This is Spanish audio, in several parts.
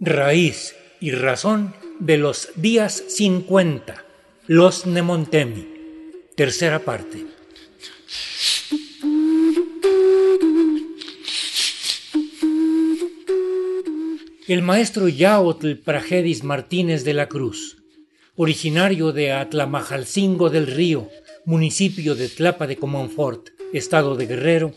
raíz y razón de los días 50, los Nemontemi. Tercera parte. El maestro Yaotl Pragedis Martínez de la Cruz, originario de Atlamajalcingo del Río, municipio de Tlapa de Comonfort, estado de Guerrero,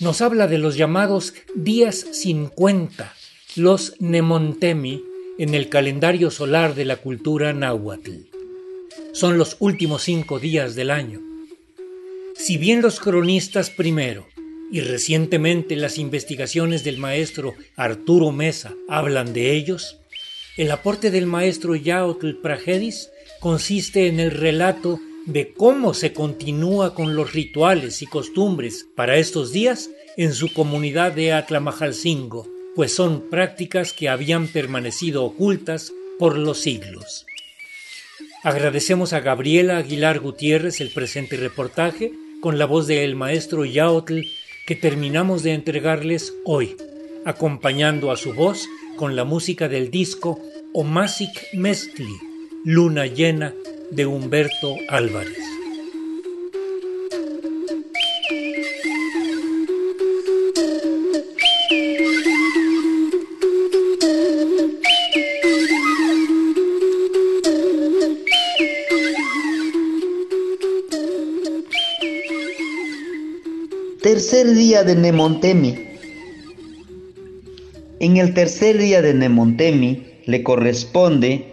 nos habla de los llamados días 50, los Nemontemi, en el calendario solar de la cultura náhuatl. Son los últimos cinco días del año. Si bien los cronistas primero y recientemente las investigaciones del maestro Arturo Mesa hablan de ellos, el aporte del maestro Yaotl Pragedis consiste en el relato de cómo se continúa con los rituales y costumbres para estos días en su comunidad de Atlamajalcingo, pues son prácticas que habían permanecido ocultas por los siglos. Agradecemos a Gabriela Aguilar Gutiérrez el presente reportaje con la voz del maestro Yaotl que terminamos de entregarles hoy, acompañando a su voz con la música del disco Omasic Mestli, Luna Llena de Humberto Álvarez. Tercer día de Nemontemi. En el tercer día de Nemontemi le corresponde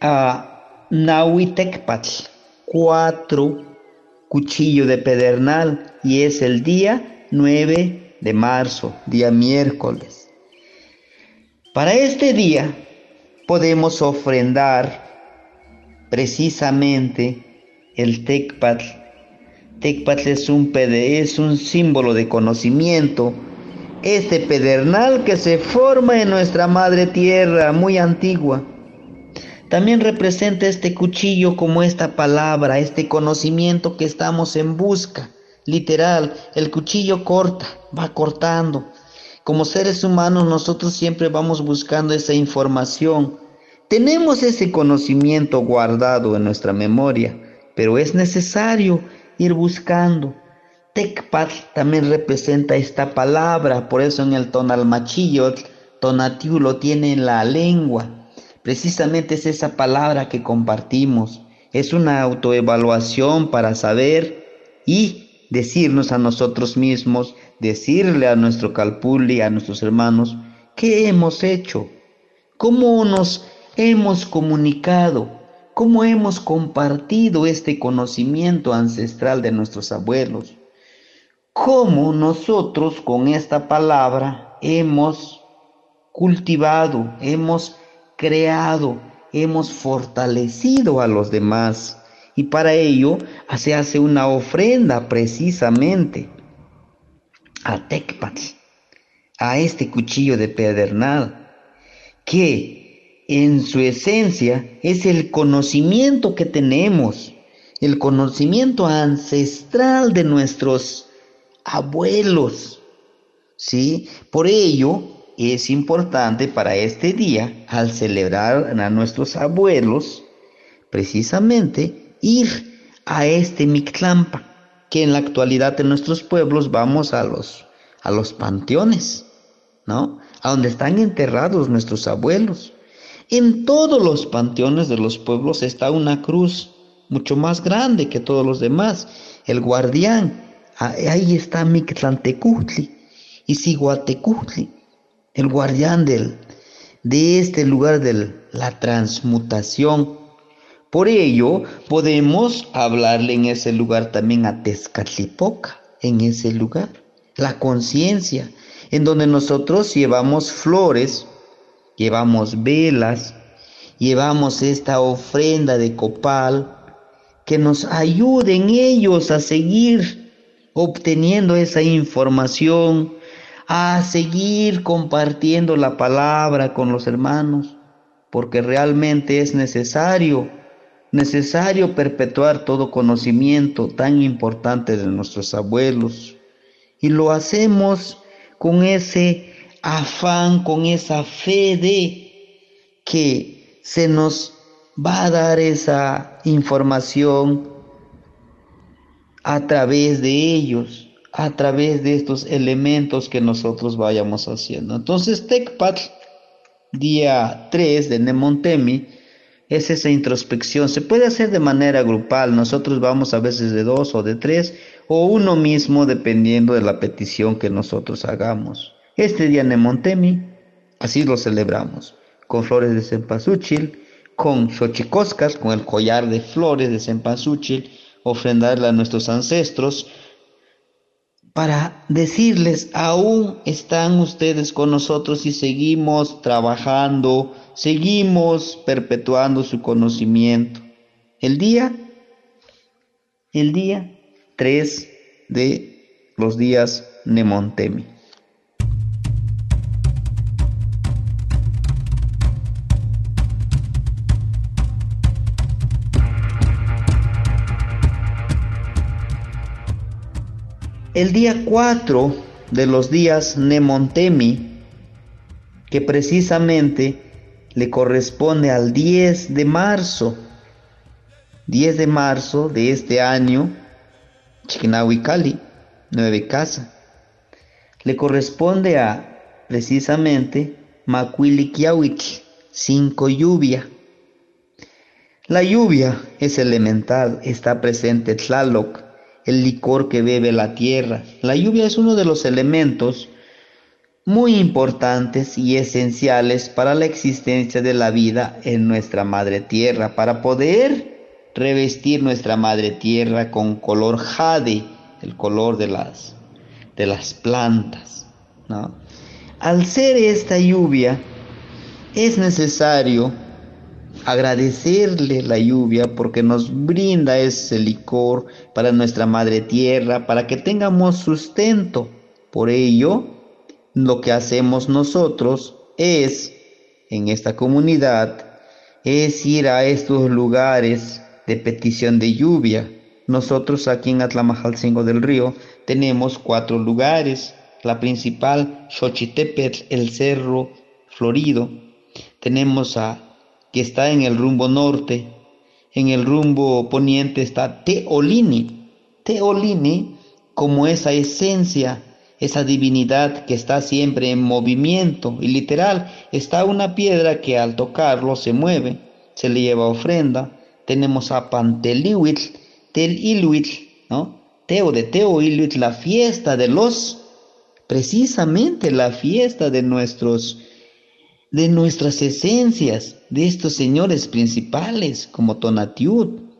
a Nahuitecpatl, cuatro cuchillo de pedernal y es el día 9 de marzo, día miércoles. Para este día podemos ofrendar precisamente el Tecpatl. Tecpatl es un, es un símbolo de conocimiento, este pedernal que se forma en nuestra madre tierra muy antigua también representa este cuchillo como esta palabra, este conocimiento que estamos en busca. Literal, el cuchillo corta, va cortando. Como seres humanos nosotros siempre vamos buscando esa información. Tenemos ese conocimiento guardado en nuestra memoria, pero es necesario ir buscando. Tecpat también representa esta palabra, por eso en el tonal machillo, tonatiu lo tiene en la lengua. Precisamente es esa palabra que compartimos. Es una autoevaluación para saber y decirnos a nosotros mismos, decirle a nuestro calpuli, a nuestros hermanos, qué hemos hecho, cómo nos hemos comunicado, cómo hemos compartido este conocimiento ancestral de nuestros abuelos, cómo nosotros con esta palabra hemos cultivado, hemos creado, hemos fortalecido a los demás. Y para ello se hace una ofrenda precisamente a Tecpatl, a este cuchillo de pedernal, que en su esencia es el conocimiento que tenemos, el conocimiento ancestral de nuestros abuelos. ¿Sí? Por ello, es importante para este día, al celebrar a nuestros abuelos, precisamente ir a este Mictlampa, que en la actualidad en nuestros pueblos vamos a los, a los panteones, ¿no? A donde están enterrados nuestros abuelos. En todos los panteones de los pueblos está una cruz mucho más grande que todos los demás. El guardián, ahí está Mictlantecutli y Siguatecutli el guardián del, de este lugar de la transmutación. Por ello, podemos hablarle en ese lugar también a Tezcatlipoca, en ese lugar, la conciencia, en donde nosotros llevamos flores, llevamos velas, llevamos esta ofrenda de copal, que nos ayuden ellos a seguir obteniendo esa información, a seguir compartiendo la palabra con los hermanos, porque realmente es necesario, necesario perpetuar todo conocimiento tan importante de nuestros abuelos. Y lo hacemos con ese afán, con esa fe de que se nos va a dar esa información a través de ellos, a través de estos elementos que nosotros vayamos haciendo. Entonces, Tecpat, día 3 de Nemontemi, es esa introspección. Se puede hacer de manera grupal. Nosotros vamos a veces de dos o de tres o uno mismo dependiendo de la petición que nosotros hagamos. Este día Nemontemi, así lo celebramos, con flores de cempasúchil, con xochicoscas, con el collar de flores de cempasúchil, ofrendarle a nuestros ancestros, para decirles, aún están ustedes con nosotros y seguimos trabajando, seguimos perpetuando su conocimiento. El día, el día 3 de los días Nemontemi. El día 4 de los días Nemontemi, que precisamente le corresponde al 10 de marzo, 10 de marzo de este año, Cali, nueve casa, le corresponde a precisamente Macuiliquiawich, cinco lluvia. La lluvia es elemental, está presente Tlaloc, el licor que bebe la tierra. La lluvia es uno de los elementos muy importantes y esenciales para la existencia de la vida en nuestra madre tierra, para poder revestir nuestra madre tierra con color jade, el color de las, de las plantas. Al ser esta lluvia, es necesario agradecerle la lluvia porque nos brinda ese licor para nuestra madre tierra, para que tengamos sustento. Por ello, lo que hacemos nosotros es, en esta comunidad, es ir a estos lugares de petición de lluvia. Nosotros aquí en Atlamajalcingo del Río tenemos cuatro lugares. La principal, Xochitepetl, el Cerro Florido. Tenemos a que está en el rumbo norte. En el rumbo poniente está Teolini. Teolini como esa esencia, esa divinidad que está siempre en movimiento. Y literal, está una piedra que al tocarlo se mueve, se le lleva ofrenda. Tenemos a Pantelihuitl, Teliluitl, ¿no? Teo de Teoiluitl, la fiesta de los, precisamente la fiesta de nuestros de nuestras esencias, de estos señores principales como Tonatiuh,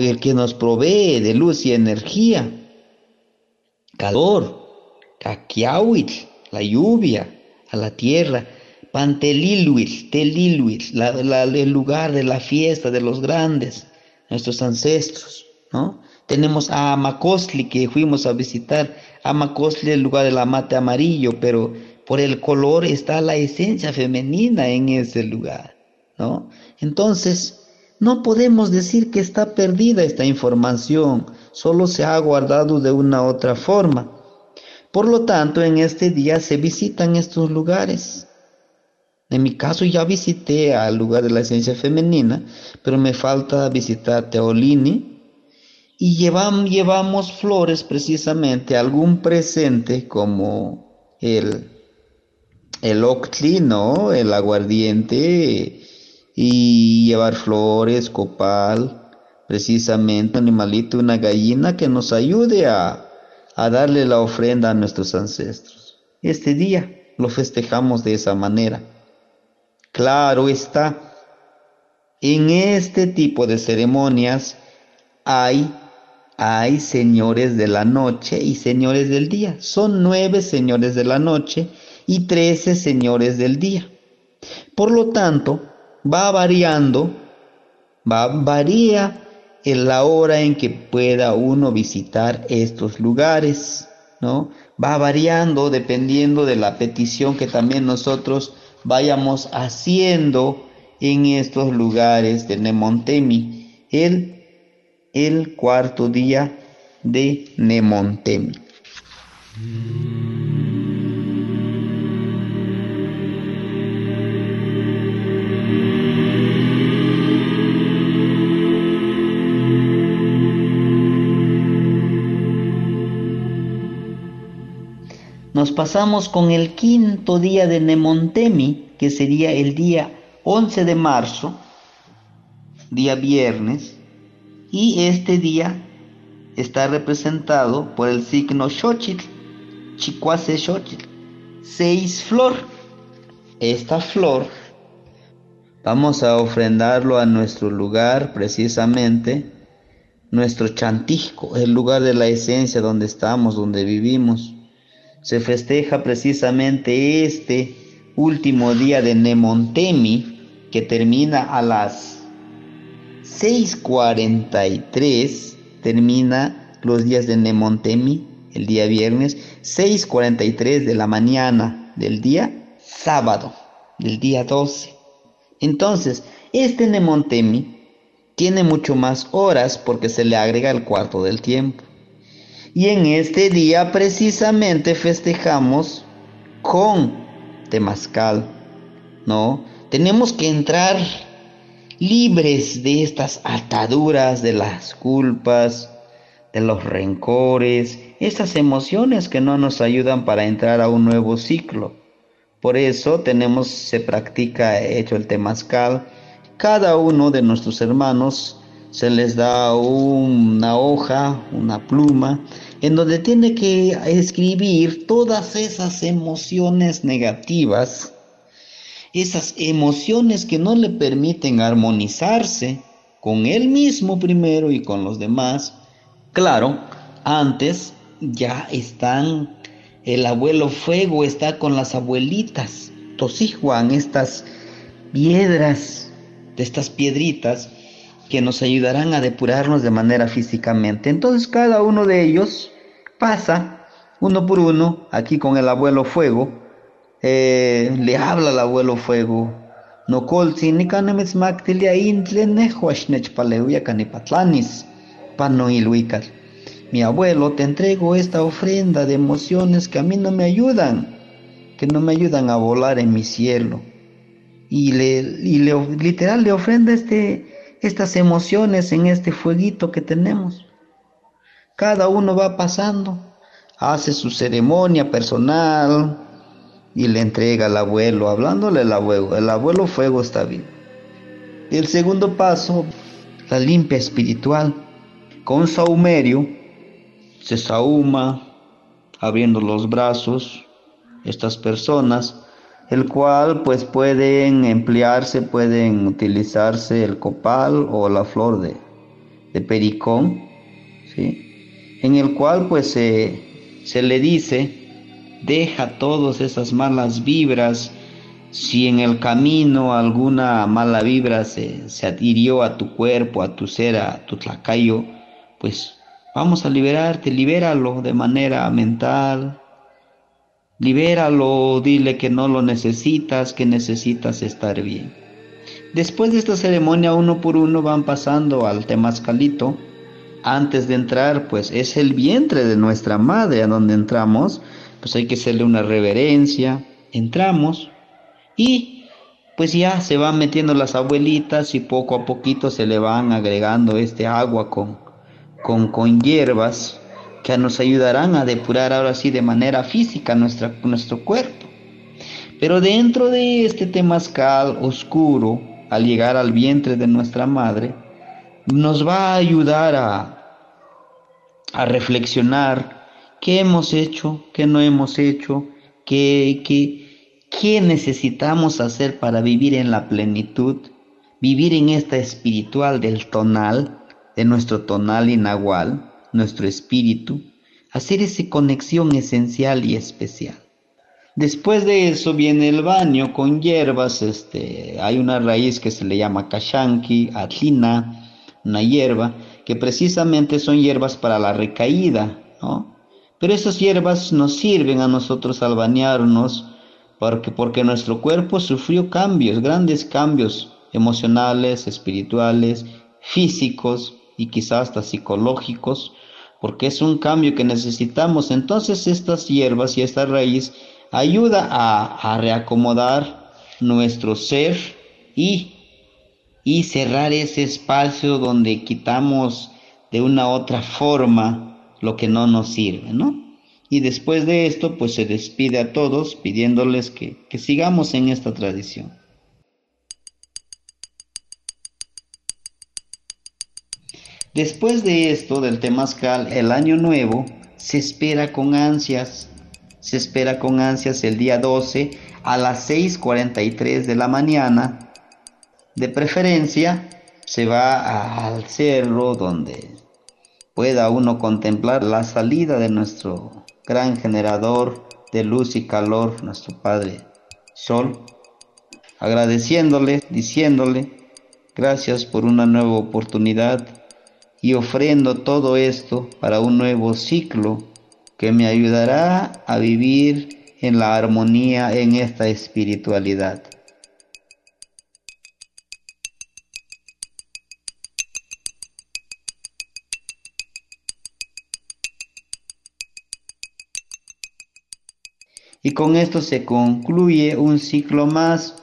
el que nos provee de luz y energía, calor, Caquiahuitl, la lluvia a la tierra, Panteliluitl, Teliluitl, el lugar de la fiesta de los grandes, nuestros ancestros, ¿no? Tenemos a Amacostli que fuimos a visitar, Amacostli el lugar del amate amarillo, pero por el color está la esencia femenina en ese lugar, ¿no? Entonces, no podemos decir que está perdida esta información, solo se ha guardado de una otra forma. Por lo tanto, en este día se visitan estos lugares. En mi caso ya visité al lugar de la esencia femenina, pero me falta visitar Teolini y llevamos, llevamos flores precisamente, algún presente como el el octli, ¿no? El aguardiente y llevar flores, copal, precisamente animalito, una gallina que nos ayude a, a darle la ofrenda a nuestros ancestros. Este día lo festejamos de esa manera. Claro está, en este tipo de ceremonias hay, hay señores de la noche y señores del día. Son nueve señores de la noche y trece señores del día. Por lo tanto, va variando, va, varía en la hora en que pueda uno visitar estos lugares, ¿no? Va variando dependiendo de la petición que también nosotros vayamos haciendo en estos lugares de Nemontemi, el, el cuarto día de Nemontemi. Nos pasamos con el quinto día de Nemontemi, que sería el día 11 de marzo, día viernes, y este día está representado por el signo Xochitl, Chicuase Xochitl, seis flor. Esta flor vamos a ofrendarlo a nuestro lugar precisamente, nuestro chantisco, el lugar de la esencia donde estamos, donde vivimos. Se festeja precisamente este último día de Nemontemi, que termina a las 6.43 termina los días de Nemontemi, el día viernes, 6.43 de la mañana del día sábado, del día 12. Entonces, este Nemontemi tiene mucho más horas porque se le agrega el cuarto del tiempo. Y en este día precisamente festejamos con Temazcal, ¿no? Tenemos que entrar libres de estas ataduras, de las culpas, de los rencores, esas emociones que no nos ayudan para entrar a un nuevo ciclo. Por eso tenemos, se practica hecho el temazcal. Cada uno de nuestros hermanos se les da una hoja, una pluma, en donde tiene que escribir todas esas emociones negativas esas emociones que no le permiten armonizarse con él mismo primero y con los demás. Claro, antes ya están, el abuelo fuego está con las abuelitas, Tosijuan, estas piedras, de estas piedritas que nos ayudarán a depurarnos de manera físicamente. Entonces cada uno de ellos pasa uno por uno aquí con el abuelo fuego eh, le habla al abuelo fuego. No colzi ni canemes mactilia intle ne paleuya canipatlanis, pano iluical. Mi abuelo, te entrego esta ofrenda de emociones que a mí no me ayudan, que no me ayudan a volar en mi cielo. Y, le, y le, literal le ofrenda este, estas emociones en este fueguito que tenemos. Cada uno va pasando, hace su ceremonia personal, y le entrega al abuelo, hablándole al abuelo. El abuelo fuego está bien. El segundo paso, la limpia espiritual. Con saumerio se sauma, abriendo los brazos, estas personas, el cual pues pueden emplearse, pueden utilizarse el copal o la flor de, de pericón, ¿sí? en el cual pues se, le dice deja todas esas malas vibras. Si en el camino alguna mala vibra se, se adhirió a tu cuerpo, a tu ser, a tu tlacayo, pues vamos a liberarte, libéralo de manera mental. Libéralo, dile que no lo necesitas, que necesitas estar bien. Después de esta ceremonia, uno por uno van pasando al temazcalito. Antes de entrar, pues es el vientre de nuestra madre a donde entramos pues hay que hacerle una reverencia. Entramos y pues ya se van metiendo las abuelitas y poco a poquito se le van agregando este agua con, con, con hierbas que nos ayudarán a depurar ahora sí de manera física nuestra, nuestro cuerpo. Pero dentro de este temazcal oscuro, al llegar al vientre de nuestra madre, nos va a ayudar a, a reflexionar qué hemos hecho, qué no hemos hecho, qué, qué, qué necesitamos hacer para vivir en la plenitud, vivir en esta espiritual del tonal, de nuestro tonal inagual, nuestro espíritu, hacer esa conexión esencial y especial. Después de eso viene el baño con hierbas, este, hay una raíz que se le llama kashanki, atlina, una hierba, que precisamente son hierbas para la recaída, ¿no? Pero esas hierbas nos sirven a nosotros al bañarnos porque, porque nuestro cuerpo sufrió cambios, grandes cambios emocionales, espirituales, físicos y quizás hasta psicológicos, porque es un cambio que necesitamos. Entonces estas hierbas y esta raíz ayuda a, a reacomodar nuestro ser y, y cerrar ese espacio donde quitamos de una otra forma lo que no nos sirve, ¿no? Y después de esto, pues se despide a todos pidiéndoles que, que sigamos en esta tradición. Después de esto, del temazcal, el año nuevo se espera con ansias. Se espera con ansias el día 12 a las 6.43 de la mañana. De preferencia, se va al cerro donde pueda uno contemplar la salida de nuestro gran generador de luz y calor, nuestro Padre Sol, agradeciéndole, diciéndole, gracias por una nueva oportunidad y ofrendo todo esto para un nuevo ciclo que me ayudará a vivir en la armonía en esta espiritualidad. Y con esto se concluye un ciclo más.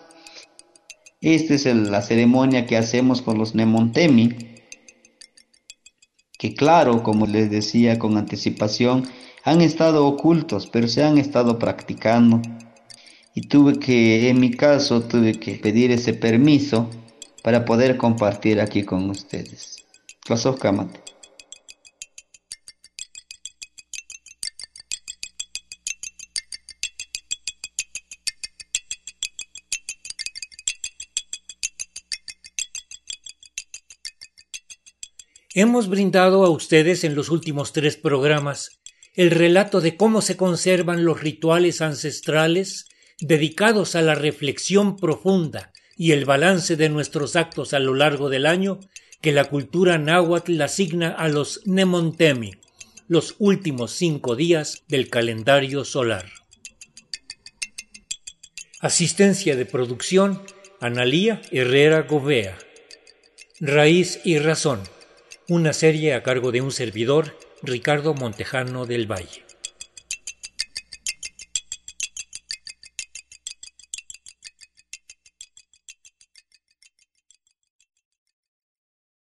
Esta es la ceremonia que hacemos con los Nemontemi que claro, como les decía con anticipación, han estado ocultos, pero se han estado practicando. Y tuve que, en mi caso, tuve que pedir ese permiso para poder compartir aquí con ustedes. Kamate. Hemos brindado a ustedes en los últimos tres programas el relato de cómo se conservan los rituales ancestrales dedicados a la reflexión profunda y el balance de nuestros actos a lo largo del año que la cultura náhuatl asigna a los Nemontemi, los últimos cinco días del calendario solar. Asistencia de producción, Analía Herrera Govea. Raíz y razón una serie a cargo de un servidor, Ricardo Montejano del Valle.